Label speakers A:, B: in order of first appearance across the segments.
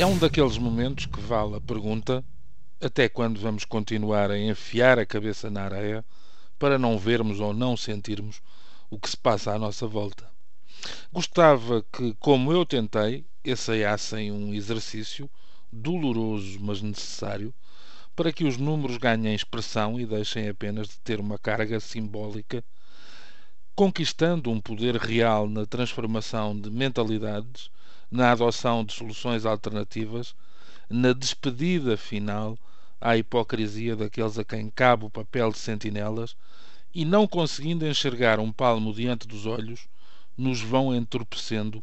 A: É um daqueles momentos que vale a pergunta até quando vamos continuar a enfiar a cabeça na areia para não vermos ou não sentirmos o que se passa à nossa volta. Gostava que, como eu tentei, ensaiassem um exercício doloroso, mas necessário, para que os números ganhem expressão e deixem apenas de ter uma carga simbólica, conquistando um poder real na transformação de mentalidades na adoção de soluções alternativas, na despedida final à hipocrisia daqueles a quem cabe o papel de sentinelas e, não conseguindo enxergar um palmo diante dos olhos, nos vão entorpecendo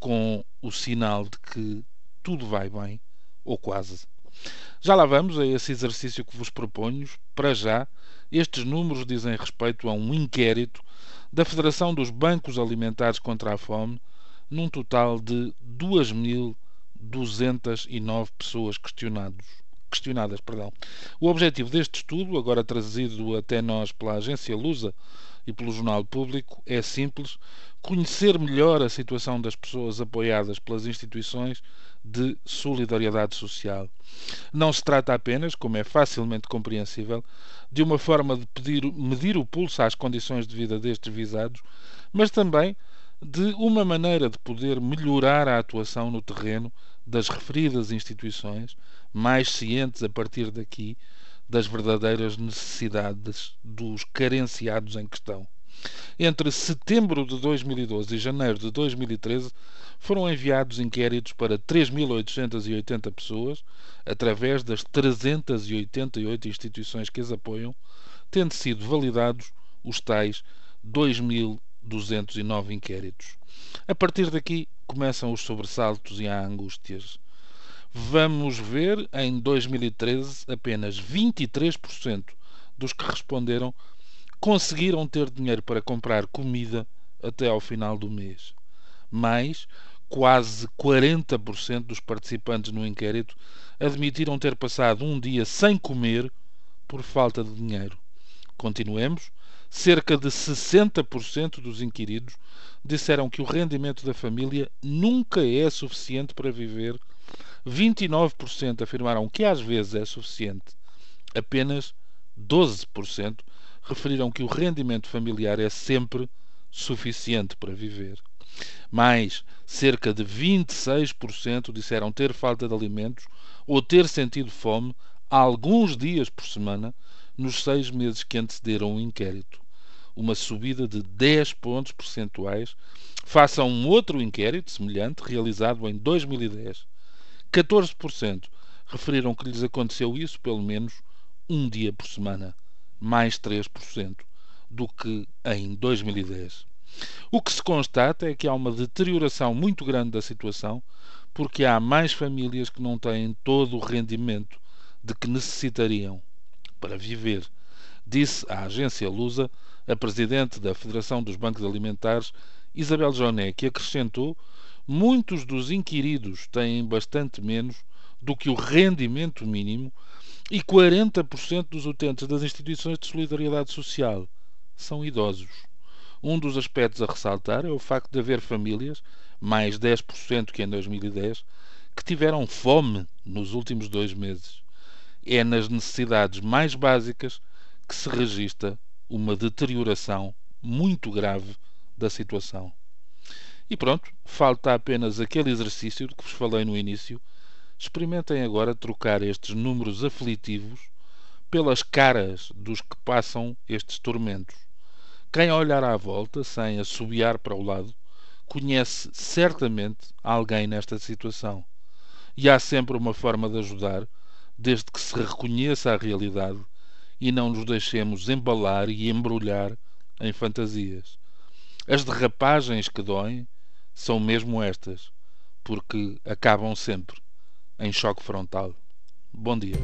A: com o sinal de que tudo vai bem, ou quase. Já lá vamos a esse exercício que vos proponho. Para já, estes números dizem respeito a um inquérito da Federação dos Bancos Alimentares contra a Fome, num total de 2.209 pessoas questionados, questionadas. Perdão. O objetivo deste estudo, agora trazido até nós pela agência Lusa e pelo Jornal Público, é simples: conhecer melhor a situação das pessoas apoiadas pelas instituições de solidariedade social. Não se trata apenas, como é facilmente compreensível, de uma forma de pedir, medir o pulso às condições de vida destes visados, mas também de uma maneira de poder melhorar a atuação no terreno das referidas instituições, mais cientes a partir daqui das verdadeiras necessidades dos carenciados em questão. Entre setembro de 2012 e janeiro de 2013 foram enviados inquéritos para 3.880 pessoas, através das 388 instituições que as apoiam, tendo sido validados os tais 2.000 209 inquéritos. A partir daqui começam os sobressaltos e as angústias. Vamos ver, em 2013, apenas 23% dos que responderam conseguiram ter dinheiro para comprar comida até ao final do mês. Mais, quase 40% dos participantes no inquérito admitiram ter passado um dia sem comer por falta de dinheiro. Continuemos cerca de 60% dos inquiridos disseram que o rendimento da família nunca é suficiente para viver. 29% afirmaram que às vezes é suficiente. Apenas 12% referiram que o rendimento familiar é sempre suficiente para viver. Mais cerca de 26% disseram ter falta de alimentos ou ter sentido fome alguns dias por semana nos seis meses que antecederam o inquérito. Uma subida de 10 pontos percentuais face a um outro inquérito semelhante realizado em 2010. 14% referiram que lhes aconteceu isso pelo menos um dia por semana, mais 3% do que em 2010. O que se constata é que há uma deterioração muito grande da situação, porque há mais famílias que não têm todo o rendimento de que necessitariam para viver, disse a agência Lusa a presidente da Federação dos Bancos Alimentares, Isabel Joné, que acrescentou muitos dos inquiridos têm bastante menos do que o rendimento mínimo e 40% dos utentes das instituições de solidariedade social são idosos. Um dos aspectos a ressaltar é o facto de haver famílias, mais 10% que em 2010, que tiveram fome nos últimos dois meses é nas necessidades mais básicas que se registra uma deterioração muito grave da situação. E pronto, falta apenas aquele exercício de que vos falei no início. Experimentem agora trocar estes números aflitivos pelas caras dos que passam estes tormentos. Quem olhar à volta, sem assobiar para o lado, conhece certamente alguém nesta situação. E há sempre uma forma de ajudar desde que se reconheça a realidade e não nos deixemos embalar e embrulhar em fantasias. As derrapagens que doem são mesmo estas, porque acabam sempre em choque frontal. Bom dia.